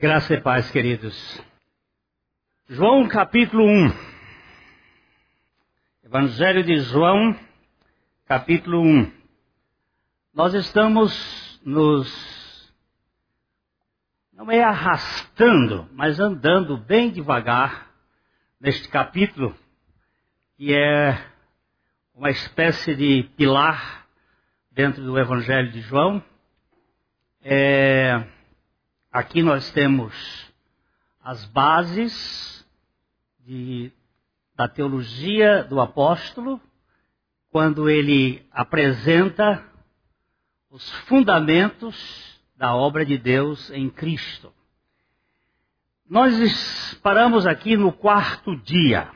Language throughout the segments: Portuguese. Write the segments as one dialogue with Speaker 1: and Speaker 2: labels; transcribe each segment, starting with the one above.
Speaker 1: Graça e paz, queridos. João capítulo 1. Evangelho de João, capítulo 1. Nós estamos nos. Não é arrastando, mas andando bem devagar neste capítulo, que é uma espécie de pilar dentro do Evangelho de João. É Aqui nós temos as bases de, da teologia do apóstolo, quando ele apresenta os fundamentos da obra de Deus em Cristo. Nós paramos aqui no quarto dia.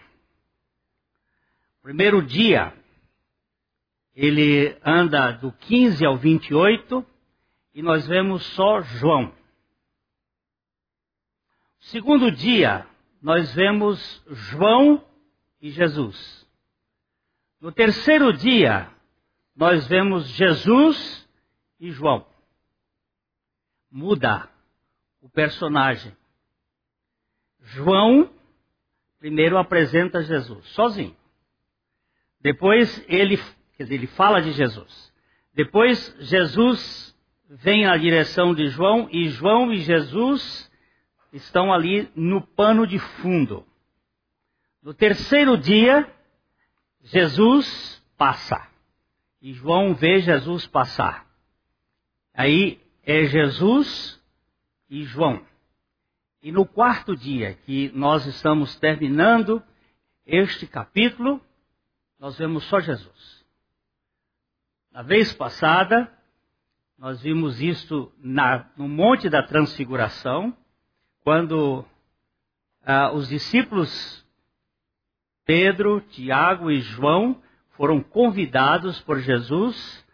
Speaker 1: Primeiro dia, ele anda do 15 ao 28 e nós vemos só João. Segundo dia, nós vemos João e Jesus. No terceiro dia, nós vemos Jesus e João. Muda o personagem. João primeiro apresenta Jesus sozinho. Depois ele, quer dizer, ele fala de Jesus. Depois Jesus vem na direção de João e João e Jesus estão ali no pano de fundo. No terceiro dia, Jesus passa. E João vê Jesus passar. Aí é Jesus e João. E no quarto dia, que nós estamos terminando este capítulo, nós vemos só Jesus. Na vez passada, nós vimos isto na, no Monte da Transfiguração, quando ah, os discípulos Pedro, Tiago e João foram convidados por Jesus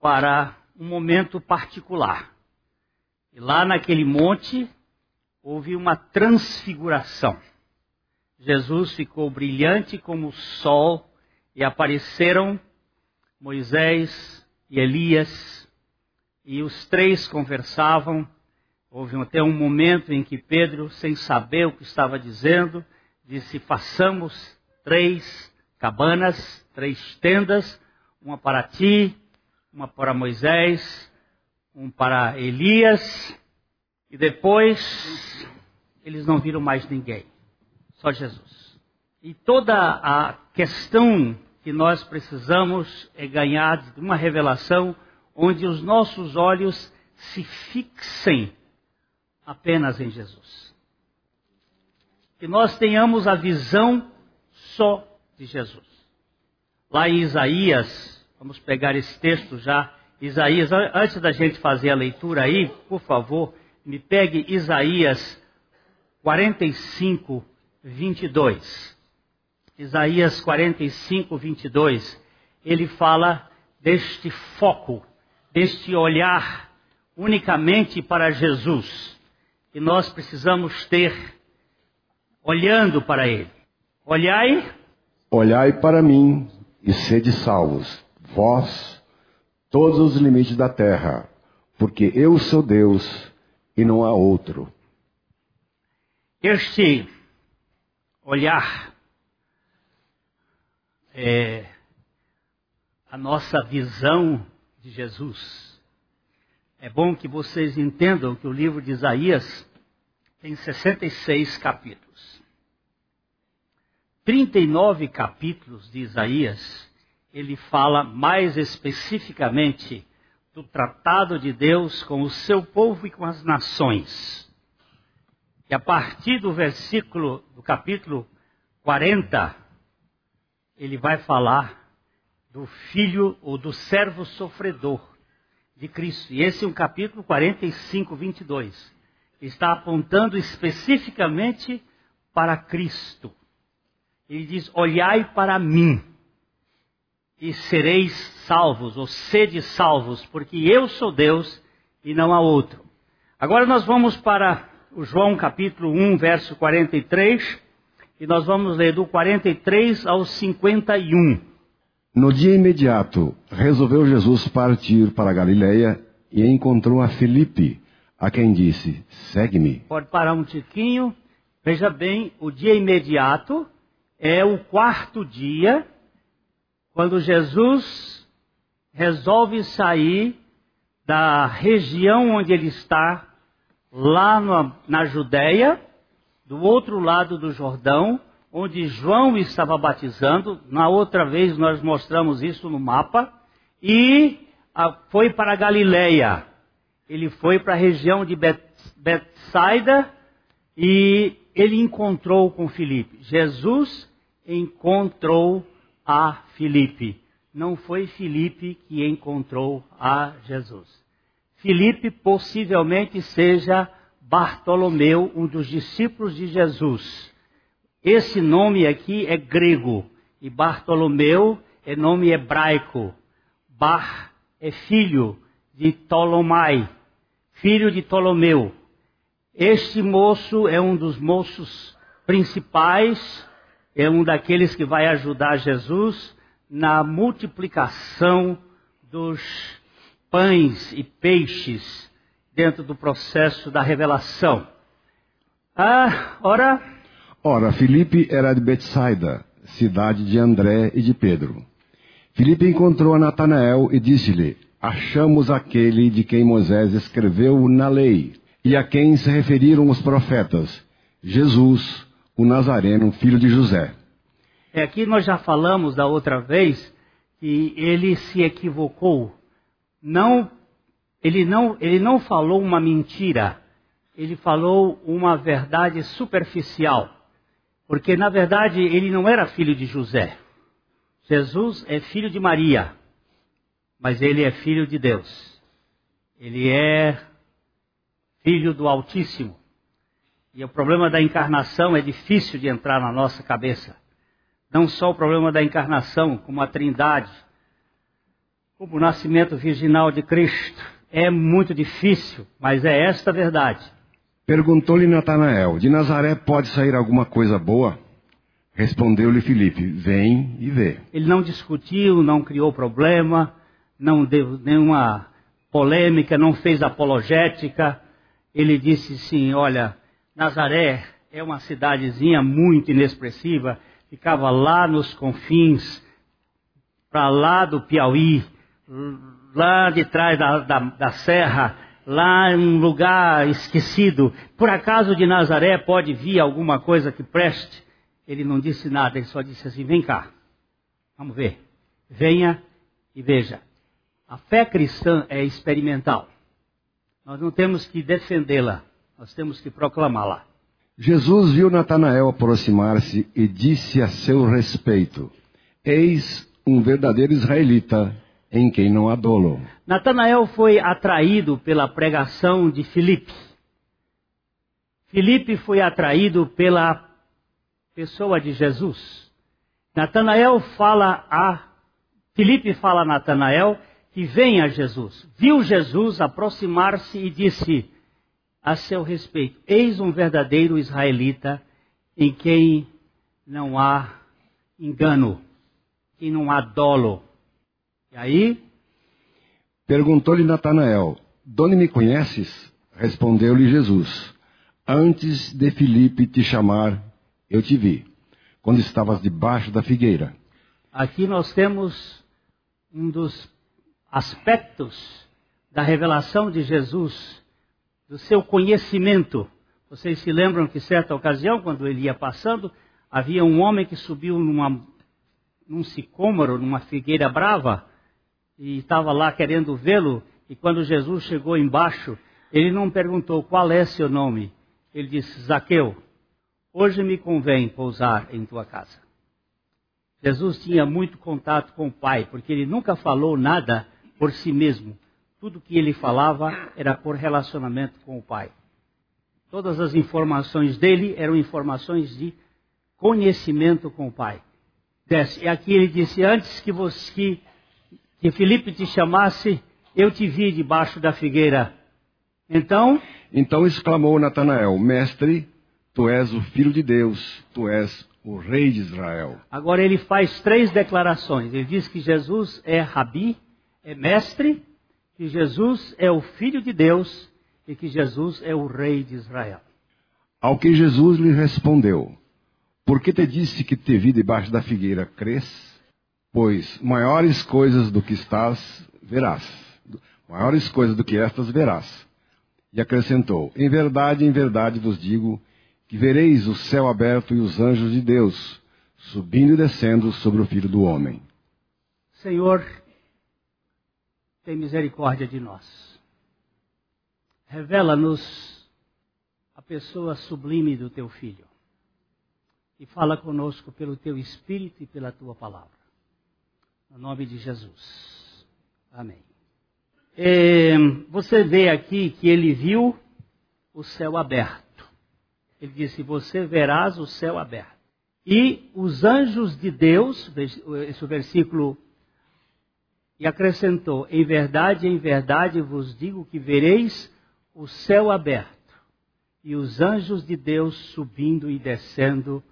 Speaker 1: para um momento particular. E lá naquele monte houve uma transfiguração. Jesus ficou brilhante como o sol e apareceram Moisés e Elias e os três conversavam Houve até um momento em que Pedro, sem saber o que estava dizendo, disse: façamos três cabanas, três tendas, uma para ti, uma para Moisés, um para Elias, e depois eles não viram mais ninguém, só Jesus. E toda a questão que nós precisamos é ganhar de uma revelação onde os nossos olhos se fixem apenas em Jesus. Que nós tenhamos a visão só de Jesus. Lá em Isaías, vamos pegar esse texto já. Isaías, antes da gente fazer a leitura aí, por favor, me pegue Isaías 45, 22. Isaías 45, 22. Ele fala deste foco, deste olhar unicamente para Jesus que nós precisamos ter olhando para Ele. Olhai.
Speaker 2: Olhai para mim e sede salvos, vós, todos os limites da terra, porque eu sou Deus e não há outro.
Speaker 1: Este olhar é a nossa visão de Jesus é bom que vocês entendam que o livro de Isaías tem 66 capítulos. 39 capítulos de Isaías, ele fala mais especificamente do tratado de Deus com o seu povo e com as nações. E a partir do versículo, do capítulo 40, ele vai falar do filho ou do servo sofredor de Cristo. E esse é um capítulo 45, 22. Está apontando especificamente para Cristo. Ele diz: Olhai para mim e sereis salvos, ou sede salvos, porque eu sou Deus e não há outro. Agora nós vamos para o João capítulo 1, verso 43, e nós vamos ler do 43 ao 51.
Speaker 2: No dia imediato, resolveu Jesus partir para Galiléia e encontrou a Filipe, a quem disse: Segue-me.
Speaker 1: Pode parar um tiquinho. Veja bem, o dia imediato é o quarto dia, quando Jesus resolve sair da região onde ele está, lá no, na Judéia, do outro lado do Jordão, onde João estava batizando. Na outra vez nós mostramos isso no mapa. E a, foi para Galiléia. Ele foi para a região de Bet, Betsaida e ele encontrou com Filipe. Jesus encontrou a Filipe. Não foi Filipe que encontrou a Jesus. Filipe possivelmente seja Bartolomeu, um dos discípulos de Jesus. Esse nome aqui é grego e Bartolomeu é nome hebraico. Bar é filho de Ptolomai, filho de Ptolomeu. Este moço é um dos moços principais, é um daqueles que vai ajudar Jesus na multiplicação dos pães e peixes dentro do processo da revelação. Ah, ora.
Speaker 2: Ora, Filipe era de Betsaida, cidade de André e de Pedro. Filipe encontrou a Natanael e disse-lhe: Achamos aquele de quem Moisés escreveu na lei e a quem se referiram os profetas, Jesus, o Nazareno, filho de José.
Speaker 1: É, aqui nós já falamos da outra vez que ele se equivocou. Não, ele não, ele não falou uma mentira. Ele falou uma verdade superficial. Porque na verdade ele não era filho de José. Jesus é filho de Maria, mas ele é filho de Deus. Ele é filho do Altíssimo. E o problema da encarnação é difícil de entrar na nossa cabeça. Não só o problema da encarnação, como a trindade, como o nascimento virginal de Cristo. É muito difícil, mas é esta a verdade.
Speaker 2: Perguntou-lhe Natanael: De Nazaré pode sair alguma coisa boa? Respondeu-lhe Filipe: Vem e vê.
Speaker 1: Ele não discutiu, não criou problema, não deu nenhuma polêmica, não fez apologética. Ele disse sim: Olha, Nazaré é uma cidadezinha muito inexpressiva, ficava lá nos confins, para lá do Piauí, lá de trás da, da, da serra, lá em um lugar esquecido. Por acaso de Nazaré pode vir alguma coisa que preste? Ele não disse nada, ele só disse assim: vem cá, vamos ver. Venha e veja. A fé cristã é experimental. Nós não temos que defendê-la, nós temos que proclamá-la.
Speaker 2: Jesus viu Natanael aproximar-se e disse a seu respeito: Eis um verdadeiro israelita em quem não há dolo.
Speaker 1: Natanael foi atraído pela pregação de Filipe. Filipe foi atraído pela pessoa de Jesus. Natanael fala a Filipe fala a Natanael que vem a Jesus. Viu Jesus aproximar-se e disse: a seu respeito. Eis um verdadeiro israelita em quem não há engano, que não há dolo. E aí?
Speaker 2: Perguntou-lhe Natanael: Donde me conheces? Respondeu-lhe Jesus: Antes de Filipe te chamar, eu te vi, quando estavas debaixo da figueira.
Speaker 1: Aqui nós temos um dos aspectos da revelação de Jesus do seu conhecimento. Vocês se lembram que certa ocasião, quando ele ia passando, havia um homem que subiu numa, num sicômoro, numa figueira brava, e estava lá querendo vê-lo, e quando Jesus chegou embaixo, ele não perguntou qual é seu nome. Ele disse, Zaqueu, hoje me convém pousar em tua casa. Jesus tinha muito contato com o Pai, porque ele nunca falou nada por si mesmo. Tudo que ele falava era por relacionamento com o Pai. Todas as informações dele eram informações de conhecimento com o Pai. Desce. E aqui ele disse: Antes que, você, que, que Felipe te chamasse, eu te vi debaixo da figueira. Então.
Speaker 2: Então exclamou Natanael: Mestre, tu és o filho de Deus, tu és o rei de Israel.
Speaker 1: Agora ele faz três declarações. Ele diz que Jesus é rabi, é mestre que Jesus é o Filho de Deus e que Jesus é o rei de Israel.
Speaker 2: Ao que Jesus lhe respondeu: Por que te disse que te vi debaixo da figueira crês? Pois maiores coisas do que estás verás. Maiores coisas do que estas verás. E acrescentou: Em verdade, em verdade vos digo que vereis o céu aberto e os anjos de Deus subindo e descendo sobre o filho do homem.
Speaker 1: Senhor, tem misericórdia de nós. Revela-nos a pessoa sublime do teu filho. E fala conosco pelo teu espírito e pela tua palavra. No nome de Jesus. Amém. É, você vê aqui que ele viu o céu aberto. Ele disse: Você verás o céu aberto. E os anjos de Deus, esse versículo, e acrescentou: Em verdade, em verdade vos digo que vereis o céu aberto e os anjos de Deus subindo e descendo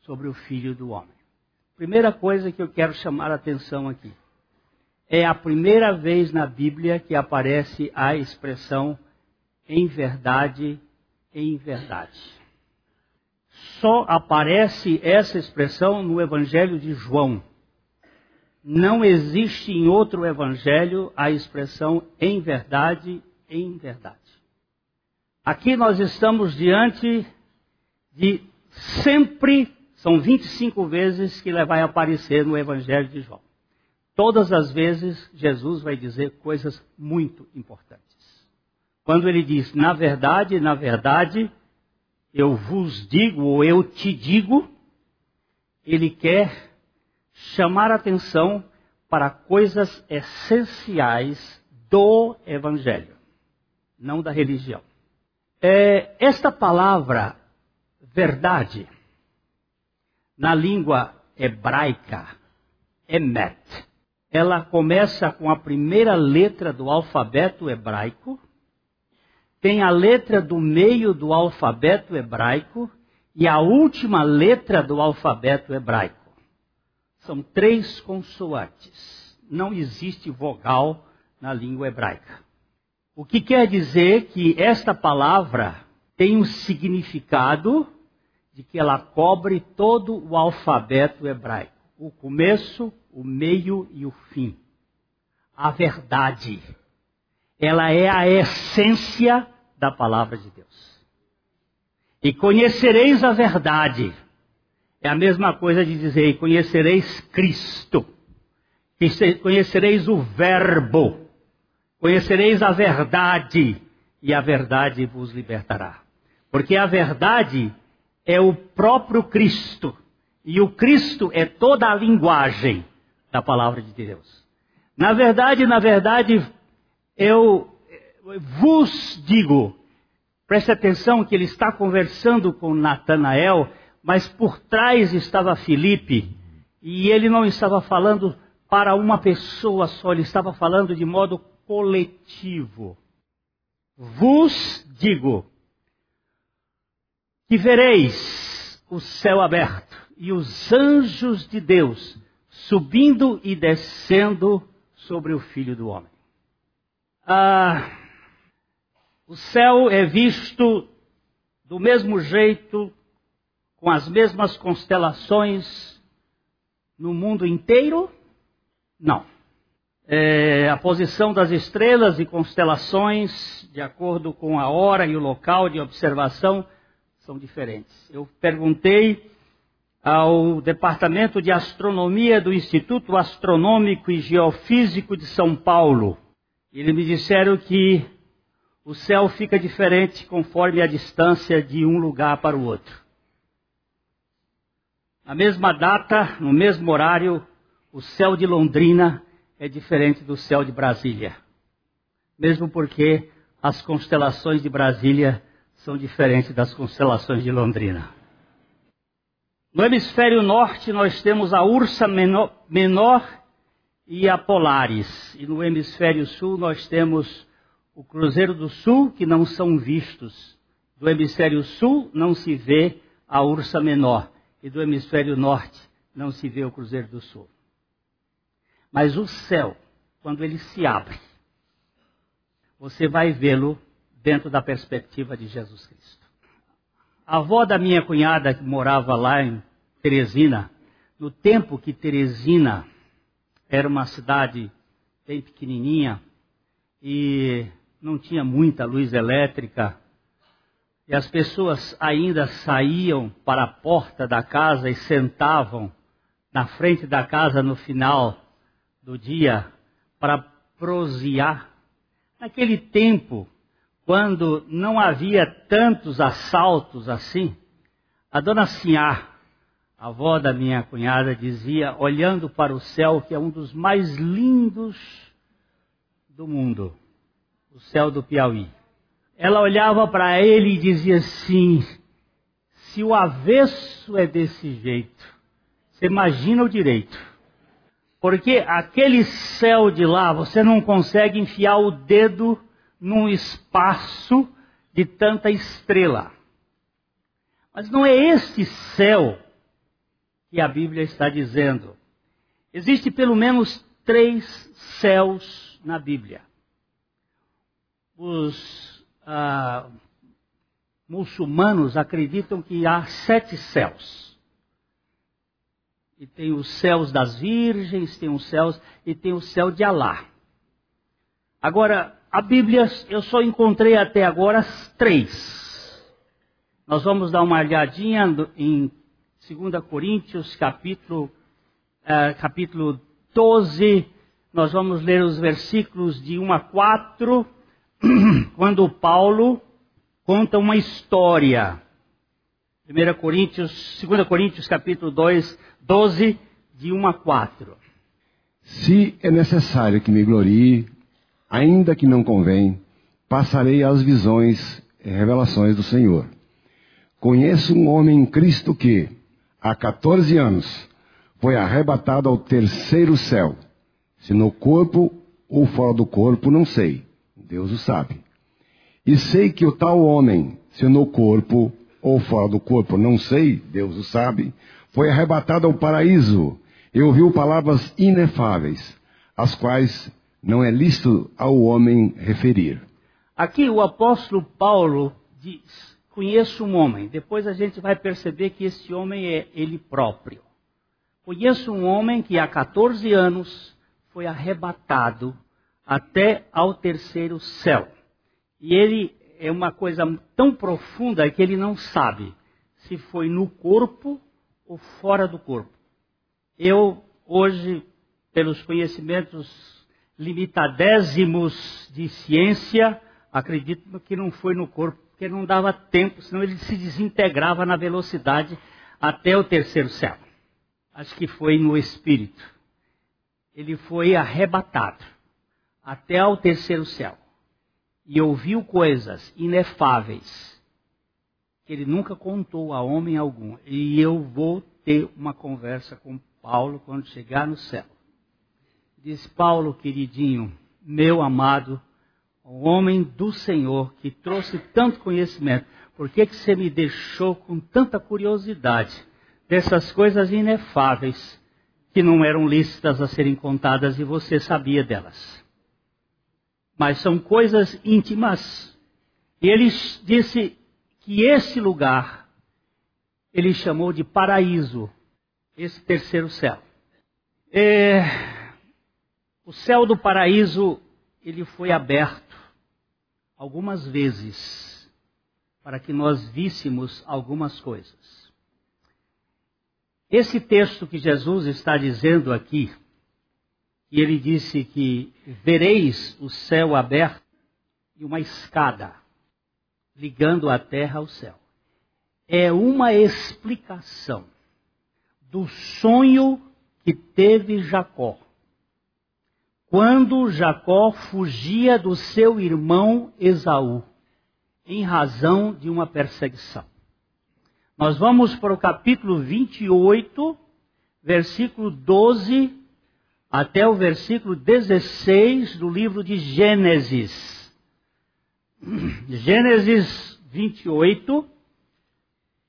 Speaker 1: sobre o filho do homem. Primeira coisa que eu quero chamar a atenção aqui. É a primeira vez na Bíblia que aparece a expressão em verdade, em verdade. Só aparece essa expressão no Evangelho de João. Não existe em outro evangelho a expressão em verdade, em verdade. Aqui nós estamos diante de sempre são 25 vezes que ele vai aparecer no Evangelho de João. Todas as vezes Jesus vai dizer coisas muito importantes. Quando ele diz, na verdade, na verdade, eu vos digo ou eu te digo, ele quer chamar atenção para coisas essenciais do Evangelho, não da religião. É, esta palavra, verdade, na língua hebraica, emet. Ela começa com a primeira letra do alfabeto hebraico, tem a letra do meio do alfabeto hebraico e a última letra do alfabeto hebraico. São três consoantes. Não existe vogal na língua hebraica. O que quer dizer que esta palavra tem um significado de que ela cobre todo o alfabeto hebraico: o começo, o meio e o fim. A verdade. Ela é a essência da palavra de Deus. E conhecereis a verdade. É a mesma coisa de dizer: conhecereis Cristo. Conhecereis o Verbo. Conhecereis a verdade. E a verdade vos libertará. Porque a verdade é o próprio Cristo. E o Cristo é toda a linguagem da palavra de Deus. Na verdade, na verdade, eu vos digo, preste atenção que ele está conversando com Natanael, mas por trás estava Filipe, e ele não estava falando para uma pessoa só, ele estava falando de modo coletivo. Vos digo, que vereis o céu aberto e os anjos de Deus subindo e descendo sobre o Filho do Homem. Ah, o céu é visto do mesmo jeito, com as mesmas constelações no mundo inteiro? Não. É, a posição das estrelas e constelações, de acordo com a hora e o local de observação, são diferentes. Eu perguntei ao Departamento de Astronomia do Instituto Astronômico e Geofísico de São Paulo. Eles me disseram que o céu fica diferente conforme a distância de um lugar para o outro. Na mesma data, no mesmo horário, o céu de Londrina é diferente do céu de Brasília. Mesmo porque as constelações de Brasília são diferentes das constelações de Londrina. No hemisfério norte, nós temos a Ursa menor, menor, e a Polaris. E no hemisfério sul, nós temos o Cruzeiro do Sul, que não são vistos. Do hemisfério sul, não se vê a Ursa menor. E do hemisfério norte, não se vê o Cruzeiro do Sul. Mas o céu, quando ele se abre, você vai vê-lo dentro da perspectiva de Jesus Cristo. A avó da minha cunhada, que morava lá em Teresina, no tempo que Teresina era uma cidade bem pequenininha e não tinha muita luz elétrica, e as pessoas ainda saíam para a porta da casa e sentavam na frente da casa no final do dia para prosear. Naquele tempo, quando não havia tantos assaltos assim, a dona Sinhá, a avó da minha cunhada, dizia, olhando para o céu, que é um dos mais lindos do mundo, o céu do Piauí ela olhava para ele e dizia assim: se o avesso é desse jeito, você imagina o direito. Porque aquele céu de lá, você não consegue enfiar o dedo num espaço de tanta estrela. Mas não é esse céu que a Bíblia está dizendo. Existe pelo menos três céus na Bíblia. Os ah, muçulmanos acreditam que há sete céus. E tem os céus das virgens, tem os céus e tem o céu de Alá. Agora, a Bíblia eu só encontrei até agora três. Nós vamos dar uma olhadinha em 2 Coríntios, capítulo, eh, capítulo 12. Nós vamos ler os versículos de 1 a 4 quando Paulo conta uma história. 1 Coríntios, 2 Coríntios capítulo 2, 12, de 1 a 4.
Speaker 2: Se é necessário que me glorie, ainda que não convém, passarei às visões e revelações do Senhor. Conheço um homem em Cristo que, há 14 anos, foi arrebatado ao terceiro céu. Se no corpo ou fora do corpo, não sei Deus o sabe. E sei que o tal homem, se no corpo ou fora do corpo, não sei, Deus o sabe, foi arrebatado ao paraíso e ouviu palavras inefáveis, as quais não é lícito ao homem referir.
Speaker 1: Aqui o apóstolo Paulo diz: Conheço um homem. Depois a gente vai perceber que esse homem é ele próprio. Conheço um homem que há 14 anos foi arrebatado até ao terceiro céu. E ele é uma coisa tão profunda que ele não sabe se foi no corpo ou fora do corpo. Eu, hoje, pelos conhecimentos limitadésimos de ciência, acredito que não foi no corpo, porque não dava tempo, senão ele se desintegrava na velocidade até o terceiro céu. Acho que foi no espírito. Ele foi arrebatado até ao terceiro céu e ouviu coisas inefáveis que ele nunca contou a homem algum. E eu vou ter uma conversa com Paulo quando chegar no céu. Diz Paulo, queridinho, meu amado, o homem do Senhor que trouxe tanto conhecimento, por que, que você me deixou com tanta curiosidade dessas coisas inefáveis que não eram lícitas a serem contadas e você sabia delas? Mas são coisas íntimas. E ele disse que esse lugar ele chamou de paraíso, esse terceiro céu. É, o céu do paraíso ele foi aberto algumas vezes para que nós víssemos algumas coisas. Esse texto que Jesus está dizendo aqui, e ele disse que vereis o céu aberto e uma escada ligando a terra ao céu. É uma explicação do sonho que teve Jacó. Quando Jacó fugia do seu irmão Esaú, em razão de uma perseguição. Nós vamos para o capítulo 28, versículo 12 até o versículo 16 do livro de Gênesis. Gênesis 28,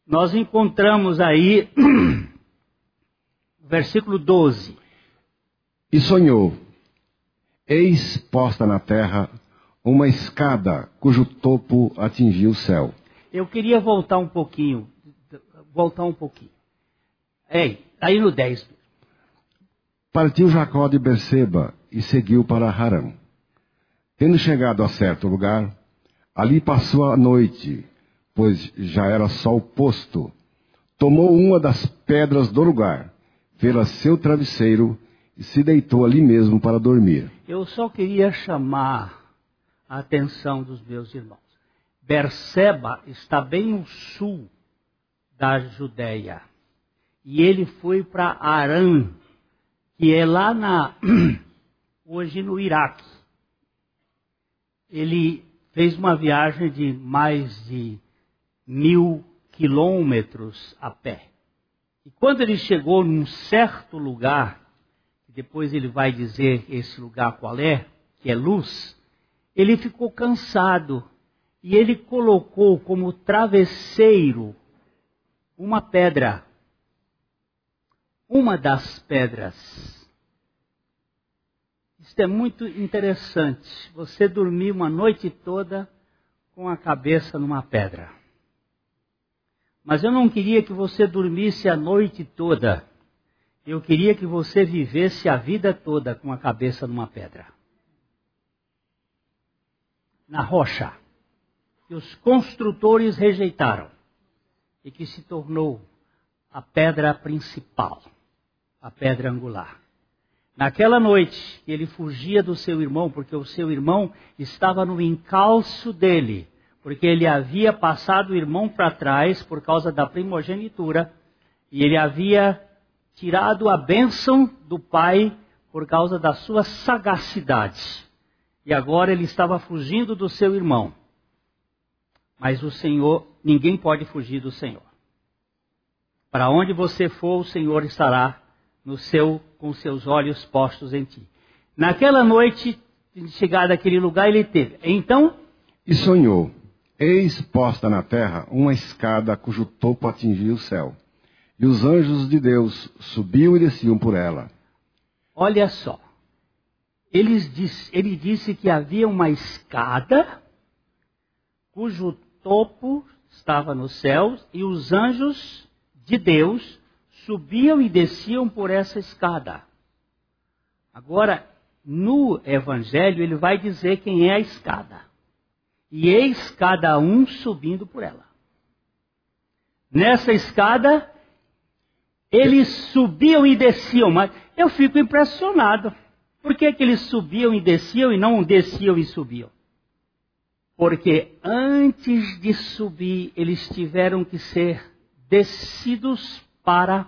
Speaker 1: nós encontramos aí versículo 12.
Speaker 2: E sonhou: Eis posta na terra uma escada cujo topo atingia o céu.
Speaker 1: Eu queria voltar um pouquinho, voltar um pouquinho. Ei, aí no 10.
Speaker 2: Partiu Jacó de Berseba e seguiu para Harã. Tendo chegado a certo lugar, ali passou a noite, pois já era sol posto. Tomou uma das pedras do lugar, fez seu travesseiro e se deitou ali mesmo para dormir.
Speaker 1: Eu só queria chamar a atenção dos meus irmãos. Berseba está bem no sul da Judéia. E ele foi para Arã, que é lá na hoje no Iraque. Ele fez uma viagem de mais de mil quilômetros a pé. E quando ele chegou num certo lugar, depois ele vai dizer esse lugar qual é, que é luz, ele ficou cansado e ele colocou como travesseiro uma pedra. Uma das pedras. Isto é muito interessante. Você dormir uma noite toda com a cabeça numa pedra. Mas eu não queria que você dormisse a noite toda. Eu queria que você vivesse a vida toda com a cabeça numa pedra. Na rocha. Que os construtores rejeitaram. E que se tornou a pedra principal. A pedra angular. Naquela noite, ele fugia do seu irmão, porque o seu irmão estava no encalço dele, porque ele havia passado o irmão para trás por causa da primogenitura, e ele havia tirado a bênção do pai por causa da sua sagacidade. E agora ele estava fugindo do seu irmão. Mas o Senhor, ninguém pode fugir do Senhor. Para onde você for, o Senhor estará no seu, com seus olhos postos em ti. Naquela noite, chegado àquele lugar, ele teve. Então.
Speaker 2: E sonhou. Eis posta na terra uma escada cujo topo atingia o céu. E os anjos de Deus subiam e desciam por ela.
Speaker 1: Olha só. Disse, ele disse que havia uma escada cujo topo estava nos céus e os anjos de Deus subiam e desciam por essa escada. Agora, no Evangelho, ele vai dizer quem é a escada. E eis cada um subindo por ela. Nessa escada, eles subiam e desciam, mas eu fico impressionado. Por que, que eles subiam e desciam e não desciam e subiam? Porque antes de subir, eles tiveram que ser descidos para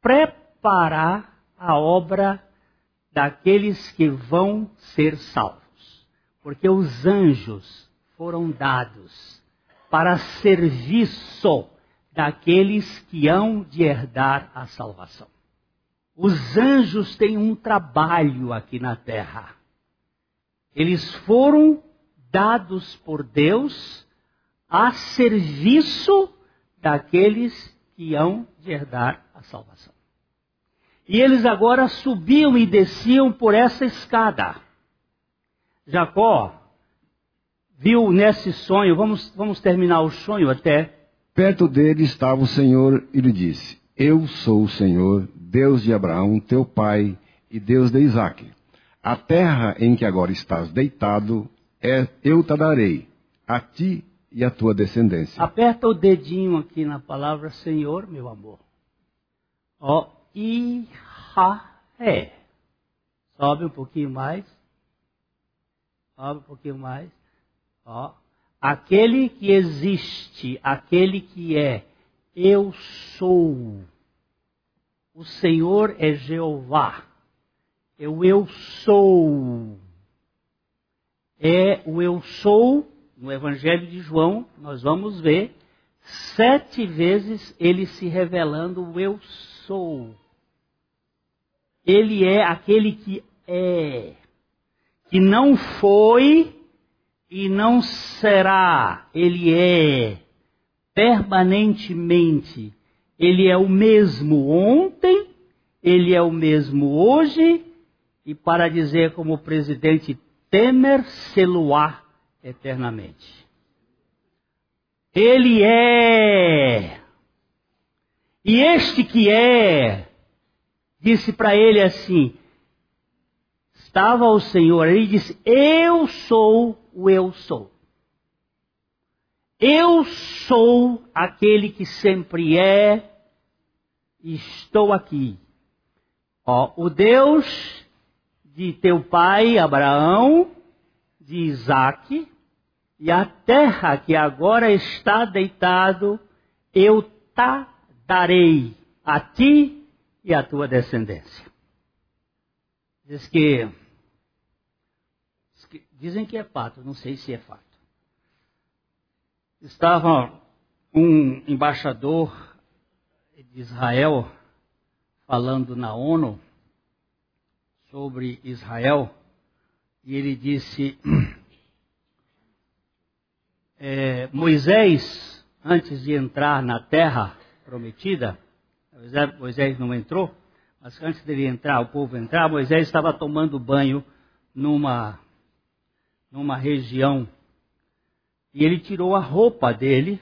Speaker 1: preparar a obra daqueles que vão ser salvos. Porque os anjos foram dados para serviço daqueles que hão de herdar a salvação. Os anjos têm um trabalho aqui na terra. Eles foram dados por Deus a serviço daqueles que hão de herdar a salvação. E eles agora subiam e desciam por essa escada. Jacó viu nesse sonho, vamos, vamos terminar o sonho até.
Speaker 2: Perto dele estava o Senhor e lhe disse: Eu sou o Senhor, Deus de Abraão, teu pai, e Deus de Isaque. A terra em que agora estás deitado, é, eu te darei, a ti e a tua descendência.
Speaker 1: Aperta o dedinho aqui na palavra Senhor, meu amor. Ó, é. Sobe um pouquinho mais. Sobe um pouquinho mais. Ó, aquele que existe, aquele que é, eu sou. O Senhor é Jeová. É o eu sou. É o eu sou no Evangelho de João, nós vamos ver sete vezes ele se revelando eu sou. Ele é aquele que é, que não foi e não será. Ele é permanentemente. Ele é o mesmo ontem, ele é o mesmo hoje, e para dizer como o presidente temer seluá eternamente. Ele é. E este que é, disse para ele assim: estava o Senhor, ele disse: Eu sou o eu sou. Eu sou aquele que sempre é e estou aqui. Ó, o Deus de teu pai Abraão, de Isaac, e a terra que agora está deitado, eu te darei a ti e à tua descendência. Diz que, dizem que é fato, não sei se é fato. Estava um embaixador de Israel falando na ONU sobre Israel e ele disse é, Moisés antes de entrar na terra prometida Moisés não entrou mas antes dele entrar o povo entrar Moisés estava tomando banho numa numa região e ele tirou a roupa dele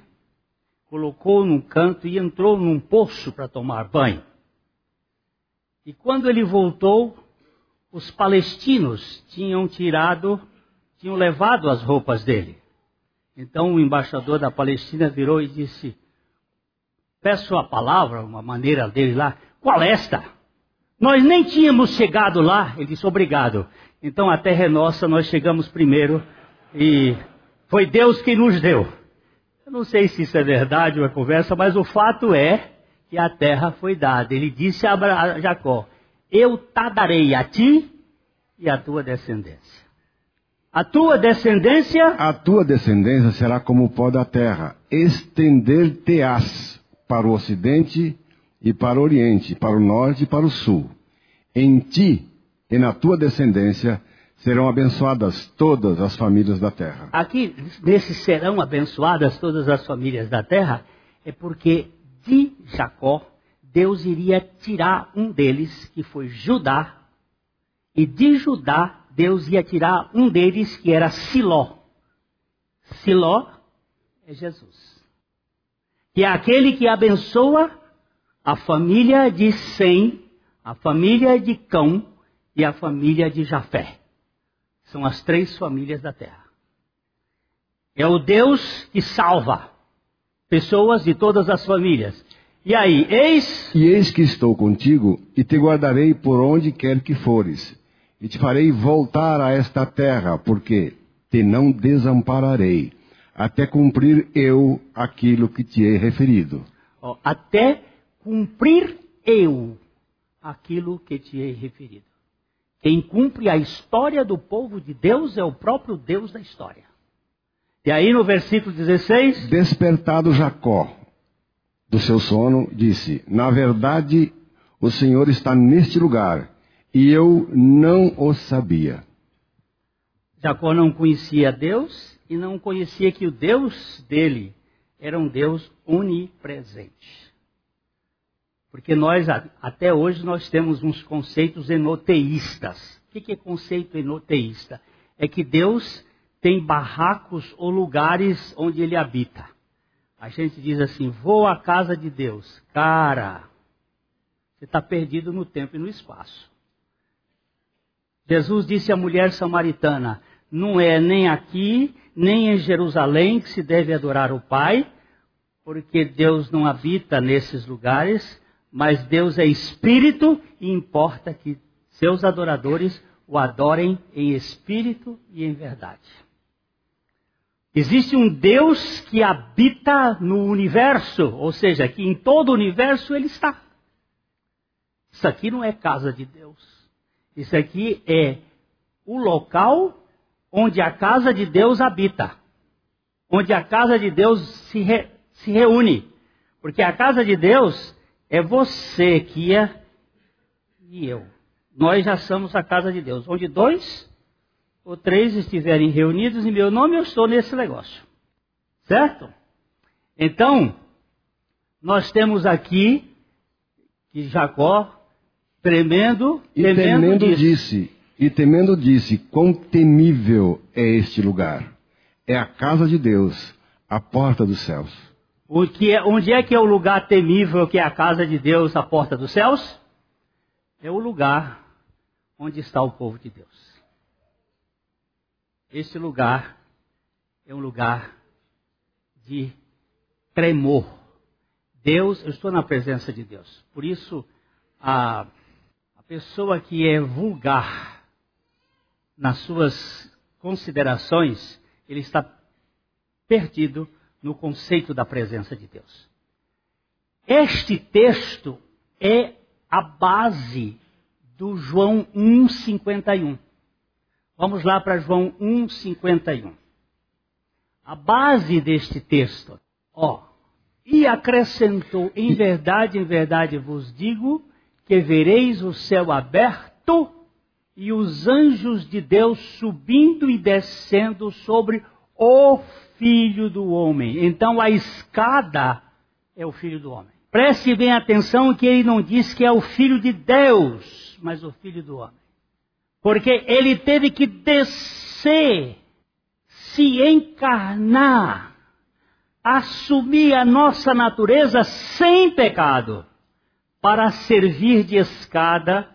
Speaker 1: colocou num canto e entrou num poço para tomar banho. E quando ele voltou, os palestinos tinham tirado, tinham levado as roupas dele. Então o embaixador da Palestina virou e disse: Peço a palavra, uma maneira dele lá, qual esta? Nós nem tínhamos chegado lá. Ele disse: Obrigado. Então a terra é nossa, nós chegamos primeiro e foi Deus quem nos deu. Eu não sei se isso é verdade ou é conversa, mas o fato é que a terra foi dada. Ele disse a Jacó: Eu te darei a ti e a tua descendência. A tua descendência.
Speaker 2: A tua descendência será como o pó da terra. Estender-te-ás para o ocidente e para o oriente, para o norte e para o sul. Em ti e na tua descendência serão abençoadas todas as famílias da terra.
Speaker 1: Aqui, nesse serão abençoadas todas as famílias da terra, é porque de Jacó, Deus iria tirar um deles, que foi Judá, e de Judá, Deus ia tirar um deles, que era Siló. Siló é Jesus. Que é aquele que abençoa a família de Sem, a família de Cão e a família de Jafé. São as três famílias da terra. É o Deus que salva pessoas de todas as famílias. E aí, eis.
Speaker 2: E eis que estou contigo e te guardarei por onde quer que fores, e te farei voltar a esta terra, porque te não desampararei, até cumprir eu aquilo que te hei referido.
Speaker 1: até cumprir eu aquilo que te hei referido. Quem cumpre a história do povo de Deus é o próprio Deus da história. E aí no versículo 16:
Speaker 2: Despertado Jacó do seu sono, disse: Na verdade, o Senhor está neste lugar e eu não o sabia.
Speaker 1: Jacó não conhecia Deus e não conhecia que o Deus dele era um Deus onipresente. Porque nós, até hoje, nós temos uns conceitos enoteístas. O que é conceito enoteísta? É que Deus tem barracos ou lugares onde ele habita. A gente diz assim, vou à casa de Deus. Cara, você está perdido no tempo e no espaço. Jesus disse à mulher samaritana, não é nem aqui, nem em Jerusalém que se deve adorar o Pai, porque Deus não habita nesses lugares, mas Deus é espírito e importa que seus adoradores o adorem em espírito e em verdade. Existe um Deus que habita no universo, ou seja, que em todo o universo ele está. Isso aqui não é casa de Deus. Isso aqui é o local onde a casa de Deus habita. Onde a casa de Deus se, re, se reúne. Porque a casa de Deus é você, Kia, e eu. Nós já somos a casa de Deus. Onde dois ou três estiverem reunidos em meu nome, eu estou nesse negócio. Certo? Então, nós temos aqui que Jacó, tremendo,
Speaker 2: e temendo, disse, E temendo disse: Quão temível é este lugar! É a casa de Deus, a porta dos céus.
Speaker 1: O que é, onde é que é o lugar temível que é a casa de Deus, a porta dos céus? É o lugar onde está o povo de Deus. Este lugar é um lugar de tremor. Deus, eu estou na presença de Deus. Por isso, a pessoa que é vulgar nas suas considerações, ele está perdido no conceito da presença de Deus. Este texto é a base do João 1,51. Vamos lá para João 1,51. A base deste texto, ó, e acrescentou: Em verdade, em verdade vos digo que vereis o céu aberto e os anjos de Deus subindo e descendo sobre o Filho do Homem. Então a escada é o Filho do Homem. Preste bem atenção que ele não diz que é o Filho de Deus, mas o Filho do Homem. Porque ele teve que descer, se encarnar, assumir a nossa natureza sem pecado, para servir de escada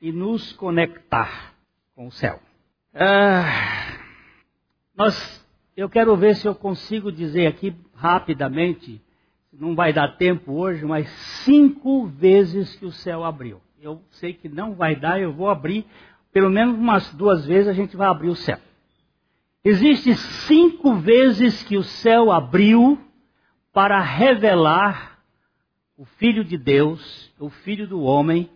Speaker 1: e nos conectar com o céu. Ah, nós eu quero ver se eu consigo dizer aqui rapidamente, não vai dar tempo hoje, mas cinco vezes que o céu abriu. Eu sei que não vai dar, eu vou abrir, pelo menos umas duas vezes a gente vai abrir o céu. Existem cinco vezes que o céu abriu para revelar o Filho de Deus, o Filho do homem,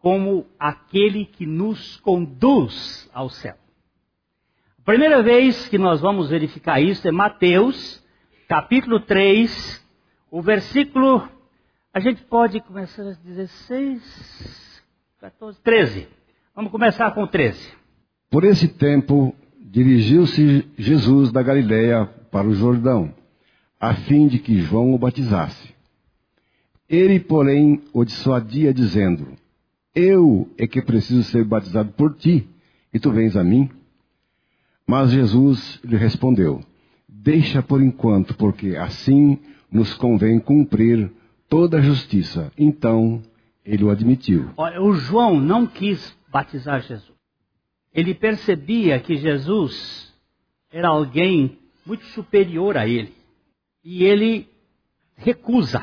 Speaker 1: como aquele que nos conduz ao céu. Primeira vez que nós vamos verificar isso é Mateus, capítulo 3, o versículo. A gente pode começar a 16, 14, 13. Vamos começar com 13.
Speaker 2: Por esse tempo, dirigiu-se Jesus da Galiléia para o Jordão, a fim de que João o batizasse. Ele, porém, o dissuadia, dizendo: Eu é que preciso ser batizado por ti, e tu vens a mim? Mas Jesus lhe respondeu: Deixa por enquanto, porque assim nos convém cumprir toda a justiça. Então ele o admitiu.
Speaker 1: O João não quis batizar Jesus. Ele percebia que Jesus era alguém muito superior a ele. E ele recusa.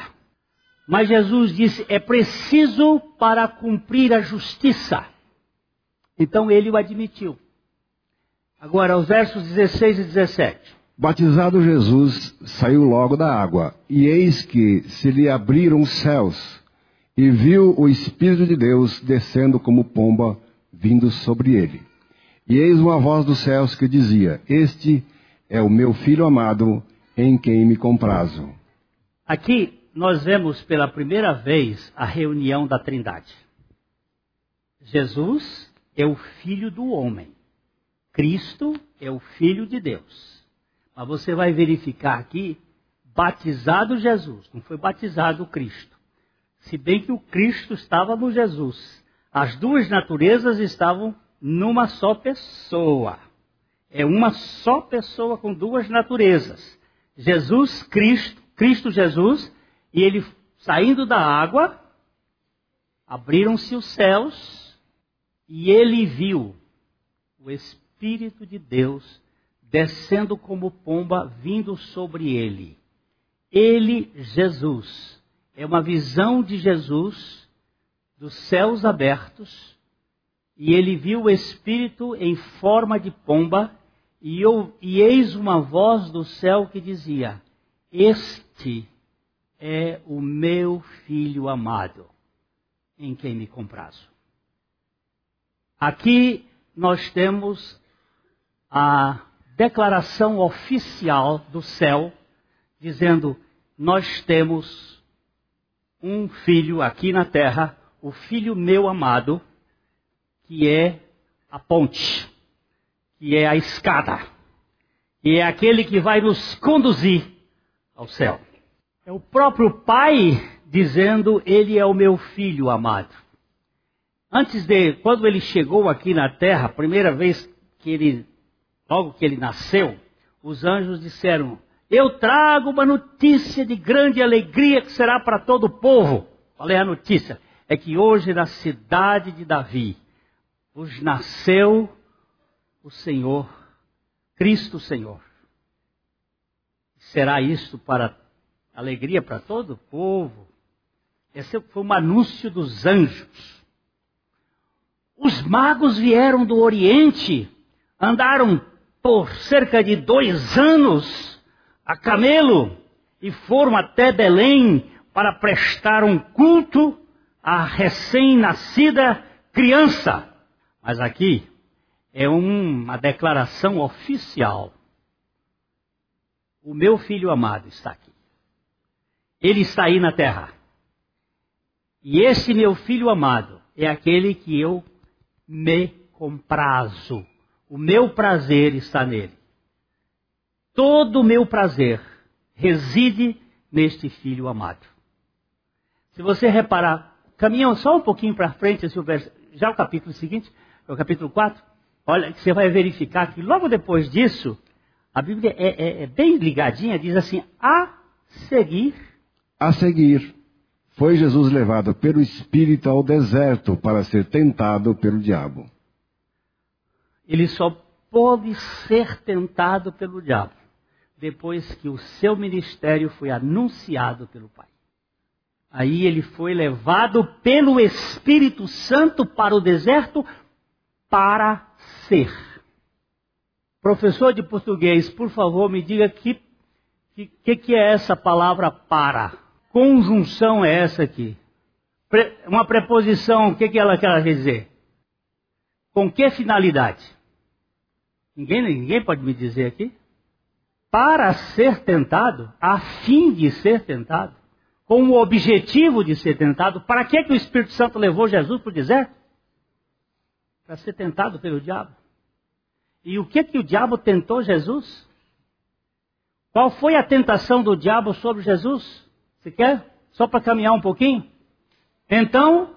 Speaker 1: Mas Jesus disse: é preciso para cumprir a justiça. Então ele o admitiu. Agora, os versos 16 e 17.
Speaker 2: Batizado Jesus, saiu logo da água, e eis que se lhe abriram os céus, e viu o Espírito de Deus descendo como pomba, vindo sobre ele. E eis uma voz dos céus que dizia: Este é o meu filho amado, em quem me comprazo.
Speaker 1: Aqui nós vemos pela primeira vez a reunião da Trindade. Jesus é o filho do homem. Cristo é o Filho de Deus. Mas você vai verificar aqui, batizado Jesus, não foi batizado Cristo. Se bem que o Cristo estava no Jesus. As duas naturezas estavam numa só pessoa. É uma só pessoa com duas naturezas. Jesus, Cristo, Cristo Jesus, e ele saindo da água, abriram-se os céus, e ele viu o Espírito de Deus descendo como pomba vindo sobre ele. Ele, Jesus, é uma visão de Jesus dos céus abertos, e ele viu o Espírito em forma de pomba, e, eu, e eis uma voz do céu que dizia: Este é o meu filho amado, em quem me comprazo. Aqui nós temos a declaração oficial do céu, dizendo: Nós temos um filho aqui na terra, o filho meu amado, que é a ponte, que é a escada, que é aquele que vai nos conduzir ao céu. É o próprio Pai dizendo: Ele é o meu filho amado. Antes de, quando ele chegou aqui na terra, a primeira vez que ele, logo que ele nasceu, os anjos disseram: Eu trago uma notícia de grande alegria que será para todo o povo. Qual é a notícia? É que hoje na cidade de Davi vos nasceu o Senhor, Cristo Senhor. Será isto para alegria para todo o povo? Esse foi um anúncio dos anjos. Os magos vieram do Oriente, andaram por cerca de dois anos a camelo e foram até Belém para prestar um culto à recém-nascida criança. Mas aqui é uma declaração oficial. O meu filho amado está aqui. Ele está aí na terra. E esse meu filho amado é aquele que eu me comprazo. O meu prazer está nele. Todo o meu prazer reside neste filho amado. Se você reparar, caminham só um pouquinho para frente, já o capítulo seguinte, é o capítulo 4, olha, você vai verificar que logo depois disso, a Bíblia é, é, é bem ligadinha, diz assim, a seguir.
Speaker 2: A seguir foi Jesus levado pelo Espírito ao deserto para ser tentado pelo diabo.
Speaker 1: Ele só pôde ser tentado pelo diabo depois que o seu ministério foi anunciado pelo Pai. Aí ele foi levado pelo Espírito Santo para o deserto para ser. Professor de português, por favor, me diga que que, que é essa palavra para? Conjunção é essa aqui? Uma preposição, o que, que ela quer dizer? Com que finalidade? Ninguém, ninguém pode me dizer aqui? Para ser tentado, a fim de ser tentado, com o objetivo de ser tentado, para que, que o Espírito Santo levou Jesus para o deserto? Para ser tentado pelo diabo. E o que que o diabo tentou Jesus? Qual foi a tentação do diabo sobre Jesus? Você quer? Só para caminhar um pouquinho? Então.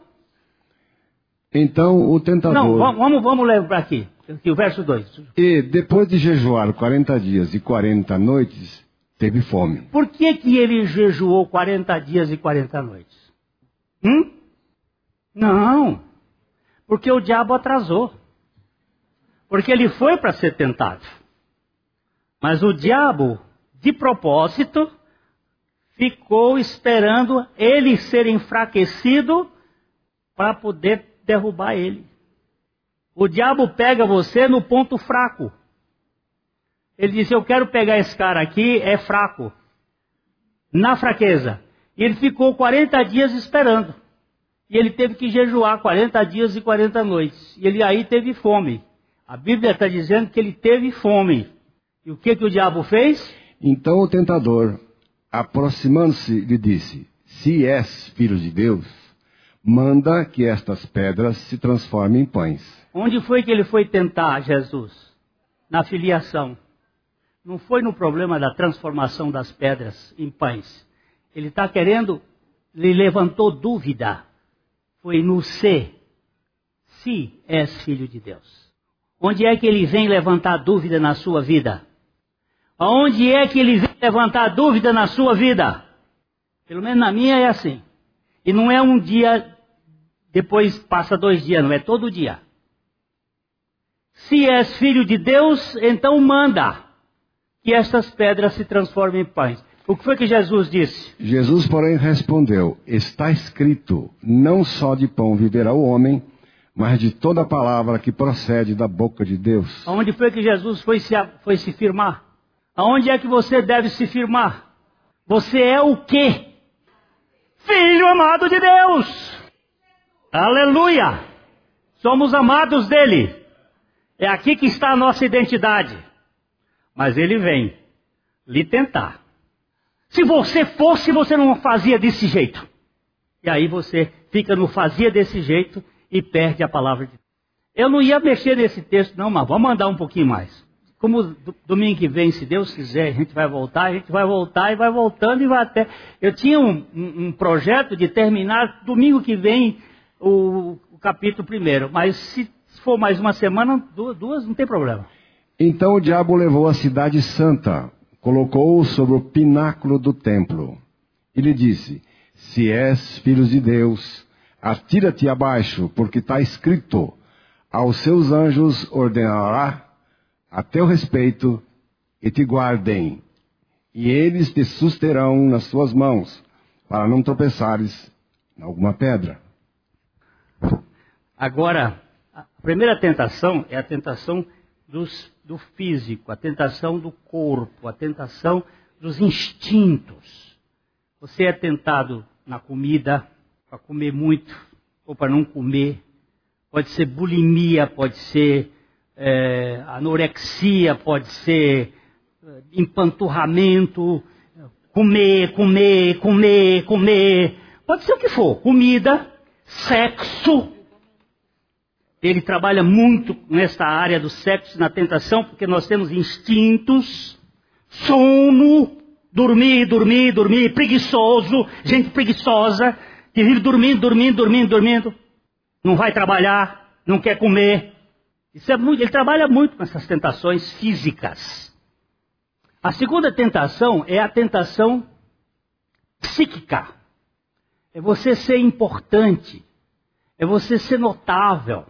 Speaker 2: Então o tentador.
Speaker 1: Não, vamos, vamos lembrar aqui, aqui, o verso 2.
Speaker 2: E depois de jejuar 40 dias e 40 noites, teve fome.
Speaker 1: Por que, que ele jejuou 40 dias e 40 noites? Hum? Não. Porque o diabo atrasou. Porque ele foi para ser tentado. Mas o diabo, de propósito, ficou esperando ele ser enfraquecido para poder derrubar ele. O diabo pega você no ponto fraco. Ele disse: Eu quero pegar esse cara aqui, é fraco. Na fraqueza. E ele ficou 40 dias esperando. E ele teve que jejuar 40 dias e 40 noites. E ele aí teve fome. A Bíblia está dizendo que ele teve fome. E o que, que o diabo fez?
Speaker 2: Então o tentador aproximando-se, lhe disse: Se és filho de Deus, manda que estas pedras se transformem em pães.
Speaker 1: Onde foi que ele foi tentar Jesus? Na filiação. Não foi no problema da transformação das pedras em pães. Ele está querendo, lhe levantou dúvida. Foi no ser. Se és filho de Deus. Onde é que ele vem levantar dúvida na sua vida? Aonde é que ele vem levantar dúvida na sua vida? Pelo menos na minha é assim. E não é um dia, depois passa dois dias, não é todo dia. Se és filho de Deus, então manda que estas pedras se transformem em pães. O que foi que Jesus disse?
Speaker 2: Jesus, porém, respondeu: Está escrito: Não só de pão viverá o homem, mas de toda palavra que procede da boca de Deus.
Speaker 1: Aonde foi que Jesus foi se, foi se firmar? Aonde é que você deve se firmar? Você é o quê? Filho amado de Deus. Aleluia! Somos amados dele. É aqui que está a nossa identidade. Mas ele vem lhe tentar. Se você fosse, você não fazia desse jeito. E aí você fica no fazia desse jeito e perde a palavra de Deus. Eu não ia mexer nesse texto, não, mas vamos andar um pouquinho mais. Como domingo que vem, se Deus quiser, a gente vai voltar, a gente vai voltar e vai voltando e vai até. Eu tinha um, um, projeto de terminar domingo que vem o, o capítulo primeiro. Mas se for mais uma semana, duas, não tem problema.
Speaker 2: Então o diabo levou a cidade santa, colocou-o sobre o pináculo do templo e lhe disse: Se és filho de Deus, atira-te abaixo, porque está escrito: aos seus anjos ordenará a teu respeito e te guardem, e eles te susterão nas suas mãos, para não tropeçares em alguma pedra.
Speaker 1: Agora, a primeira tentação é a tentação dos, do físico, a tentação do corpo, a tentação dos instintos. Você é tentado na comida, para comer muito ou para não comer. Pode ser bulimia, pode ser é, anorexia, pode ser é, empanturramento, comer, comer, comer, comer. Pode ser o que for, comida, sexo. Ele trabalha muito nesta área do sexo na tentação, porque nós temos instintos, sono, dormir, dormir, dormir, preguiçoso, gente preguiçosa, que vive dormindo, dormindo, dormindo, dormindo, não vai trabalhar, não quer comer. É muito, ele trabalha muito com essas tentações físicas. A segunda tentação é a tentação psíquica. É você ser importante, é você ser notável,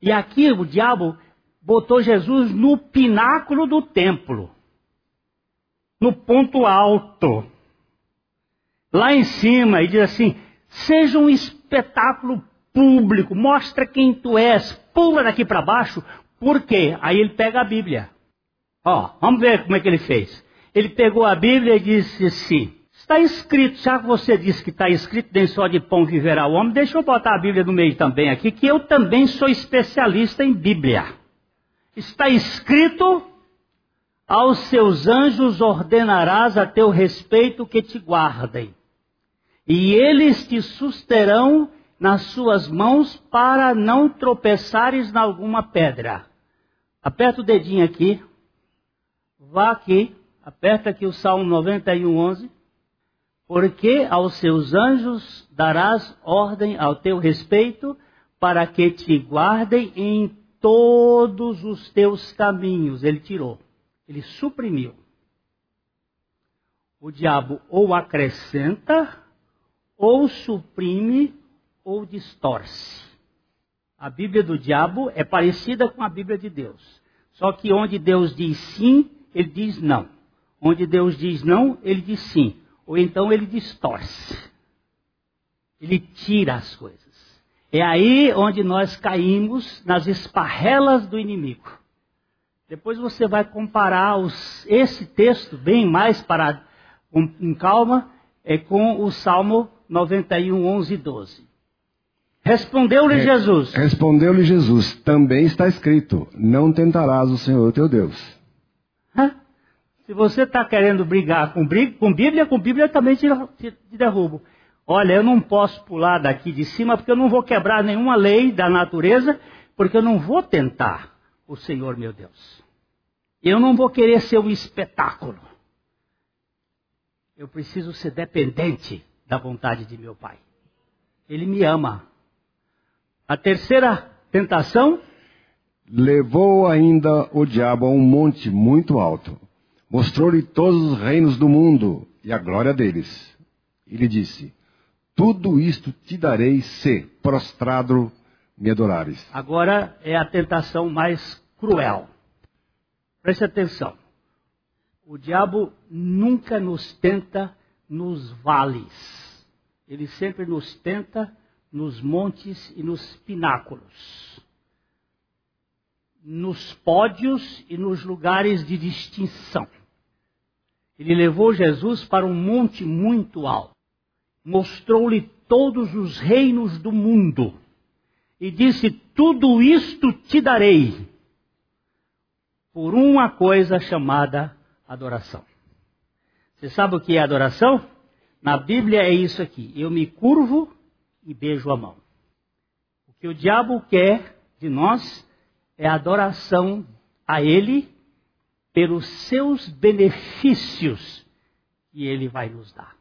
Speaker 1: e aqui o diabo botou Jesus no pináculo do templo, no ponto alto, lá em cima, e diz assim: seja um espetáculo público, mostra quem tu és, pula daqui para baixo, por quê? Aí ele pega a Bíblia. Ó, vamos ver como é que ele fez. Ele pegou a Bíblia e disse assim: Está escrito, já que você disse que está escrito, nem só de pão viverá o homem, deixa eu botar a Bíblia no meio também aqui, que eu também sou especialista em Bíblia. Está escrito, aos seus anjos ordenarás a teu respeito que te guardem, e eles te susterão nas suas mãos para não tropeçares em alguma pedra. Aperta o dedinho aqui, vá aqui, aperta aqui o Salmo 91, 11 porque aos seus anjos darás ordem ao teu respeito, para que te guardem em todos os teus caminhos. Ele tirou, ele suprimiu. O diabo ou acrescenta, ou suprime, ou distorce. A Bíblia do diabo é parecida com a Bíblia de Deus. Só que onde Deus diz sim, ele diz não. Onde Deus diz não, ele diz sim ou então ele distorce. Ele tira as coisas. É aí onde nós caímos nas esparrelas do inimigo. Depois você vai comparar os, esse texto, bem mais para com, com calma, é com o Salmo 91, 11 e 12. Respondeu-lhe Jesus.
Speaker 2: Respondeu-lhe Jesus. Também está escrito: Não tentarás o Senhor teu Deus.
Speaker 1: Hã? Se você está querendo brigar com, com Bíblia, com Bíblia também te, te, te derrubo. Olha, eu não posso pular daqui de cima porque eu não vou quebrar nenhuma lei da natureza, porque eu não vou tentar o Senhor meu Deus. Eu não vou querer ser um espetáculo. Eu preciso ser dependente da vontade de meu Pai. Ele me ama. A terceira tentação
Speaker 2: levou ainda o diabo a um monte muito alto Mostrou-lhe todos os reinos do mundo e a glória deles. E lhe disse: Tudo isto te darei se, prostrado, me adorares.
Speaker 1: Agora é a tentação mais cruel. Preste atenção. O diabo nunca nos tenta nos vales. Ele sempre nos tenta nos montes e nos pináculos. Nos pódios e nos lugares de distinção. Ele levou Jesus para um monte muito alto, mostrou-lhe todos os reinos do mundo e disse: Tudo isto te darei por uma coisa chamada adoração. Você sabe o que é adoração? Na Bíblia é isso aqui: eu me curvo e beijo a mão. O que o diabo quer de nós é adoração a Ele pelos seus benefícios que ele vai nos dar.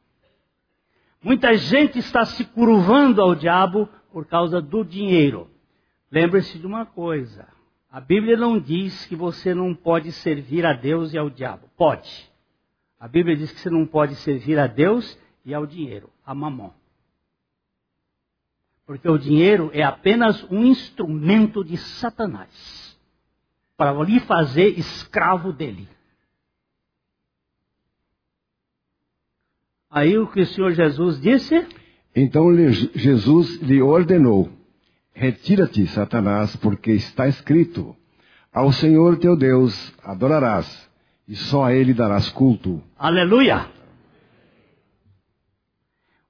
Speaker 1: Muita gente está se curvando ao diabo por causa do dinheiro. Lembre-se de uma coisa: a Bíblia não diz que você não pode servir a Deus e ao diabo. Pode. A Bíblia diz que você não pode servir a Deus e ao dinheiro, a mamão. Porque o dinheiro é apenas um instrumento de Satanás para lhe fazer escravo dele. Aí o que o Senhor Jesus disse?
Speaker 2: Então Jesus lhe ordenou: Retira-te, Satanás, porque está escrito: Ao Senhor teu Deus adorarás, e só a ele darás culto.
Speaker 1: Aleluia!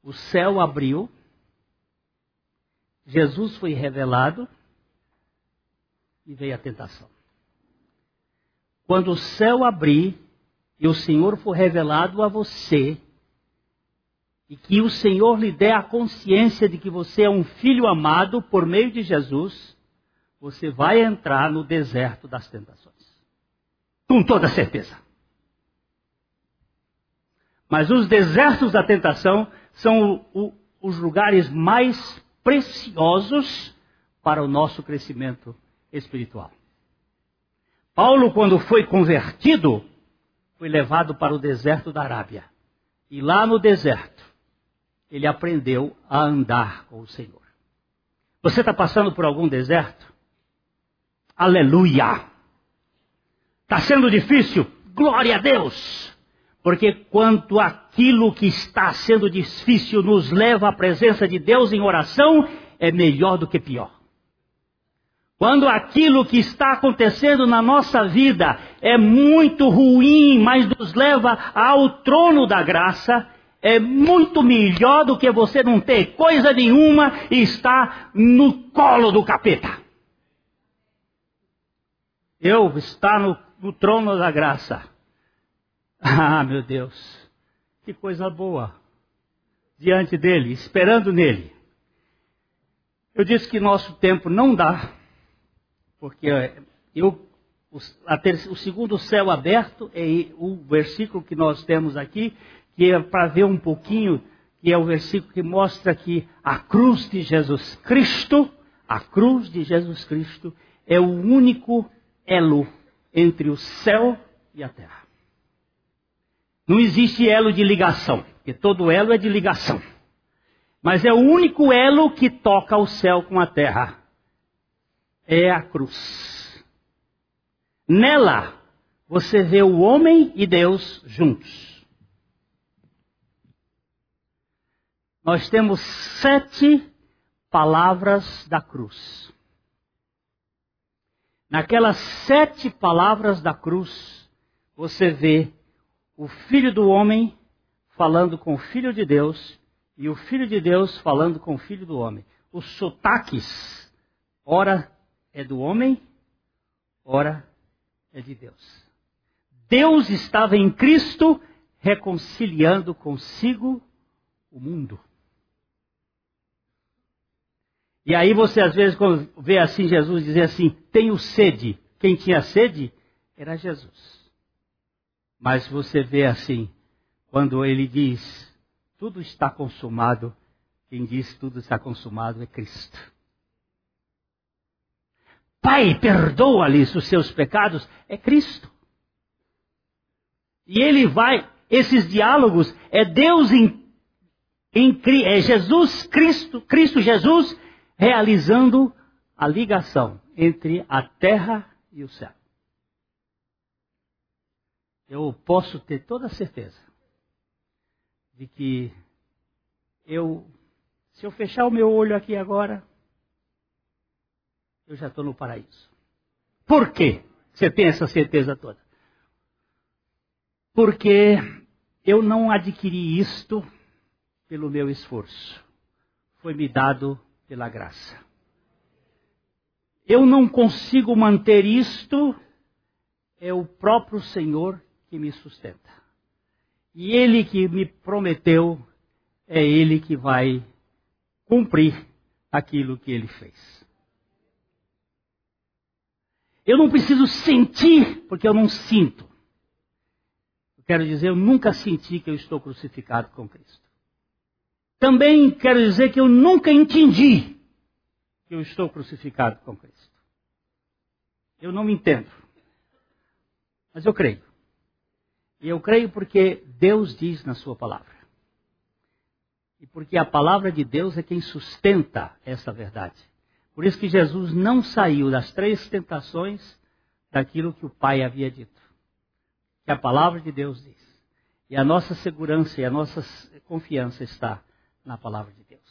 Speaker 1: O céu abriu, Jesus foi revelado e veio a tentação. Quando o céu abrir e o Senhor for revelado a você, e que o Senhor lhe dê a consciência de que você é um filho amado por meio de Jesus, você vai entrar no deserto das tentações. Com toda certeza. Mas os desertos da tentação são o, o, os lugares mais preciosos para o nosso crescimento espiritual. Paulo, quando foi convertido, foi levado para o deserto da Arábia. E lá no deserto, ele aprendeu a andar com o Senhor. Você está passando por algum deserto? Aleluia! Está sendo difícil? Glória a Deus! Porque quanto aquilo que está sendo difícil nos leva à presença de Deus em oração, é melhor do que pior. Quando aquilo que está acontecendo na nossa vida é muito ruim, mas nos leva ao trono da graça, é muito melhor do que você não ter coisa nenhuma e estar no colo do capeta. Eu estar no, no trono da graça. Ah, meu Deus, que coisa boa. Diante dele, esperando nele. Eu disse que nosso tempo não dá, porque eu, o, ter, o segundo céu aberto é o versículo que nós temos aqui, que é para ver um pouquinho, que é o versículo que mostra que a cruz de Jesus Cristo, a cruz de Jesus Cristo, é o único elo entre o céu e a terra. Não existe elo de ligação, porque todo elo é de ligação. Mas é o único elo que toca o céu com a terra. É a cruz. Nela, você vê o homem e Deus juntos. nós temos sete palavras da cruz. Naquelas sete palavras da cruz, você vê o Filho do Homem falando com o Filho de Deus e o Filho de Deus falando com o Filho do Homem. Os sotaques, ora é do homem, ora é de Deus. Deus estava em Cristo reconciliando consigo o mundo. E aí você às vezes vê assim Jesus dizer assim, tenho sede. Quem tinha sede era Jesus. Mas você vê assim, quando ele diz, tudo está consumado, quem diz tudo está consumado é Cristo. Pai, perdoa-lhes os seus pecados, é Cristo. E ele vai, esses diálogos, é Deus em, em é Jesus Cristo, Cristo Jesus realizando a ligação entre a terra e o céu. Eu posso ter toda a certeza de que eu, se eu fechar o meu olho aqui agora, eu já estou no paraíso. Por quê? Você tem essa certeza toda? Porque eu não adquiri isto pelo meu esforço. Foi me dado pela graça. Eu não consigo manter isto, é o próprio Senhor que me sustenta. E Ele que me prometeu, é Ele que vai cumprir aquilo que Ele fez. Eu não preciso sentir, porque eu não sinto. Eu quero dizer, eu nunca senti que eu estou crucificado com Cristo. Também quero dizer que eu nunca entendi que eu estou crucificado com Cristo. Eu não me entendo. Mas eu creio. E eu creio porque Deus diz na Sua palavra. E porque a palavra de Deus é quem sustenta essa verdade. Por isso que Jesus não saiu das três tentações daquilo que o Pai havia dito. Que a palavra de Deus diz. E a nossa segurança e a nossa confiança está na palavra de Deus.